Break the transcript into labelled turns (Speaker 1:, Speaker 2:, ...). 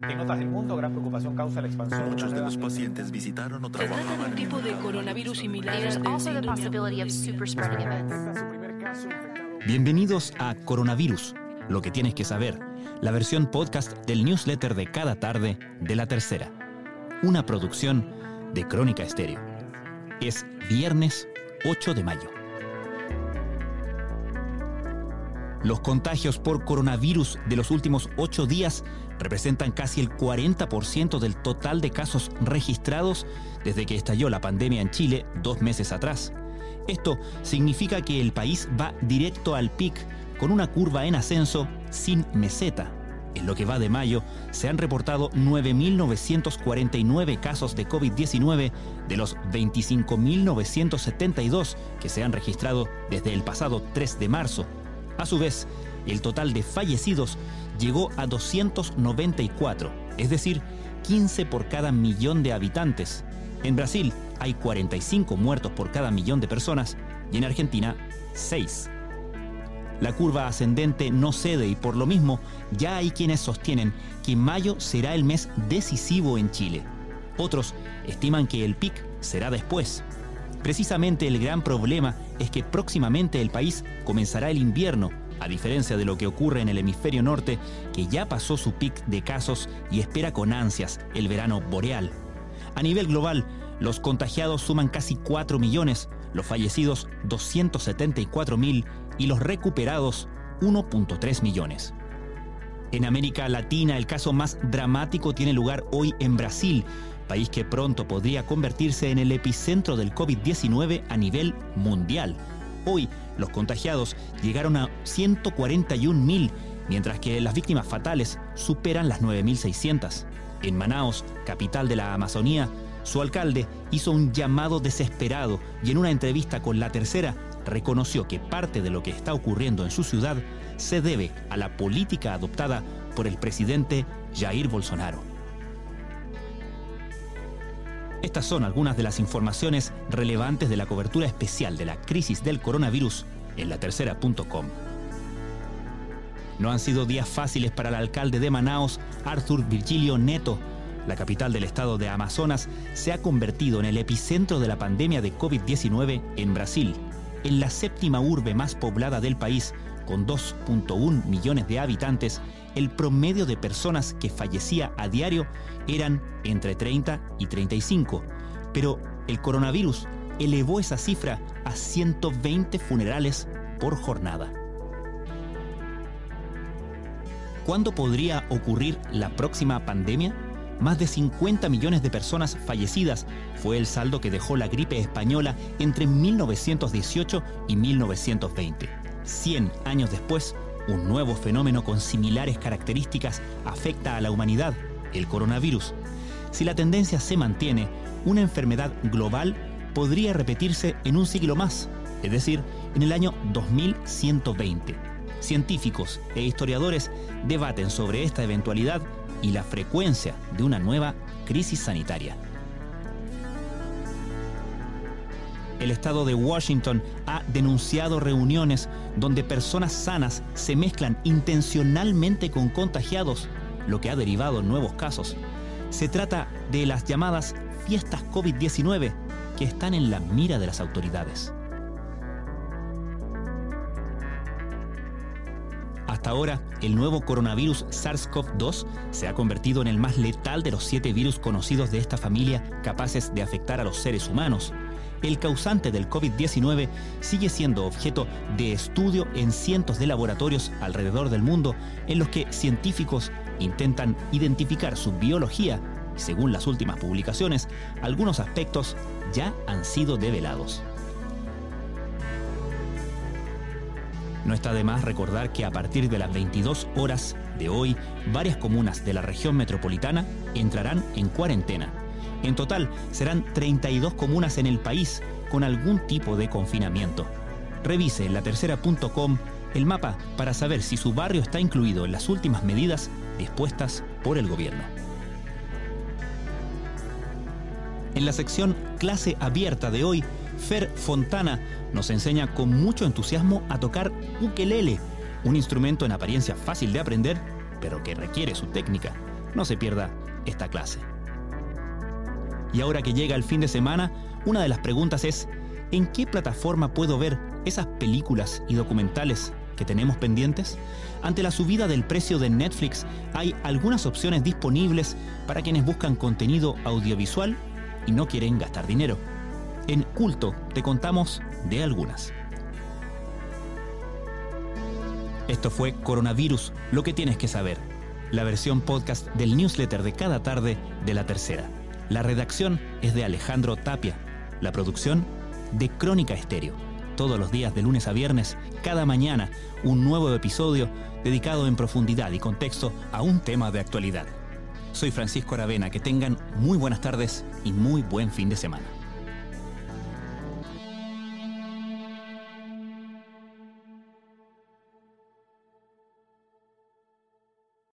Speaker 1: En otras del mundo, gran preocupación causa la expansión.
Speaker 2: Muchos de los pacientes visitaron o
Speaker 3: Se trata de un tipo de coronavirus similar
Speaker 4: events.
Speaker 5: Bienvenidos a Coronavirus, lo que tienes que saber, la versión podcast del newsletter de cada tarde de la tercera, una producción de Crónica Estéreo. Es viernes 8 de mayo. Los contagios por coronavirus de los últimos ocho días representan casi el 40% del total de casos registrados desde que estalló la pandemia en Chile dos meses atrás. Esto significa que el país va directo al pic con una curva en ascenso sin meseta. En lo que va de mayo, se han reportado 9.949 casos de COVID-19 de los 25.972 que se han registrado desde el pasado 3 de marzo. A su vez, el total de fallecidos llegó a 294, es decir, 15 por cada millón de habitantes. En Brasil hay 45 muertos por cada millón de personas y en Argentina 6. La curva ascendente no cede y por lo mismo ya hay quienes sostienen que mayo será el mes decisivo en Chile. Otros estiman que el pic será después. Precisamente el gran problema es que próximamente el país comenzará el invierno, a diferencia de lo que ocurre en el hemisferio norte, que ya pasó su pic de casos y espera con ansias el verano boreal. A nivel global, los contagiados suman casi 4 millones, los fallecidos 274 mil y los recuperados 1.3 millones. En América Latina el caso más dramático tiene lugar hoy en Brasil, país que pronto podría convertirse en el epicentro del COVID-19 a nivel mundial. Hoy los contagiados llegaron a 141.000, mientras que las víctimas fatales superan las 9.600. En Manaos, capital de la Amazonía, su alcalde hizo un llamado desesperado y en una entrevista con La Tercera reconoció que parte de lo que está ocurriendo en su ciudad se debe a la política adoptada por el presidente Jair Bolsonaro. Estas son algunas de las informaciones relevantes de la cobertura especial de la crisis del coronavirus en latercera.com. No han sido días fáciles para el alcalde de Manaos, Arthur Virgilio Neto. La capital del estado de Amazonas se ha convertido en el epicentro de la pandemia de COVID-19 en Brasil, en la séptima urbe más poblada del país, con 2.1 millones de habitantes, el promedio de personas que fallecía a diario eran entre 30 y 35. Pero el coronavirus elevó esa cifra a 120 funerales por jornada. ¿Cuándo podría ocurrir la próxima pandemia? Más de 50 millones de personas fallecidas fue el saldo que dejó la gripe española entre 1918 y 1920. 100 años después, un nuevo fenómeno con similares características afecta a la humanidad, el coronavirus. Si la tendencia se mantiene, una enfermedad global podría repetirse en un siglo más, es decir, en el año 2120. Científicos e historiadores debaten sobre esta eventualidad y la frecuencia de una nueva crisis sanitaria. El estado de Washington ha denunciado reuniones donde personas sanas se mezclan intencionalmente con contagiados, lo que ha derivado en nuevos casos. Se trata de las llamadas fiestas COVID-19 que están en la mira de las autoridades. Hasta ahora, el nuevo coronavirus SARS-CoV-2 se ha convertido en el más letal de los siete virus conocidos de esta familia capaces de afectar a los seres humanos. El causante del COVID-19 sigue siendo objeto de estudio en cientos de laboratorios alrededor del mundo en los que científicos intentan identificar su biología y según las últimas publicaciones, algunos aspectos ya han sido develados. No está de más recordar que a partir de las 22 horas de hoy, varias comunas de la región metropolitana entrarán en cuarentena. En total, serán 32 comunas en el país con algún tipo de confinamiento. Revise latercera.com el mapa para saber si su barrio está incluido en las últimas medidas dispuestas por el gobierno. En la sección Clase Abierta de hoy, Fer Fontana nos enseña con mucho entusiasmo a tocar ukelele, un instrumento en apariencia fácil de aprender, pero que requiere su técnica. No se pierda esta clase. Y ahora que llega el fin de semana, una de las preguntas es, ¿en qué plataforma puedo ver esas películas y documentales que tenemos pendientes? Ante la subida del precio de Netflix, hay algunas opciones disponibles para quienes buscan contenido audiovisual y no quieren gastar dinero. En Culto te contamos de algunas. Esto fue Coronavirus, lo que tienes que saber, la versión podcast del newsletter de cada tarde de la tercera. La redacción es de Alejandro Tapia, la producción de Crónica Estéreo. Todos los días de lunes a viernes, cada mañana, un nuevo episodio dedicado en profundidad y contexto a un tema de actualidad. Soy Francisco Aravena, que tengan muy buenas tardes y muy buen fin de semana.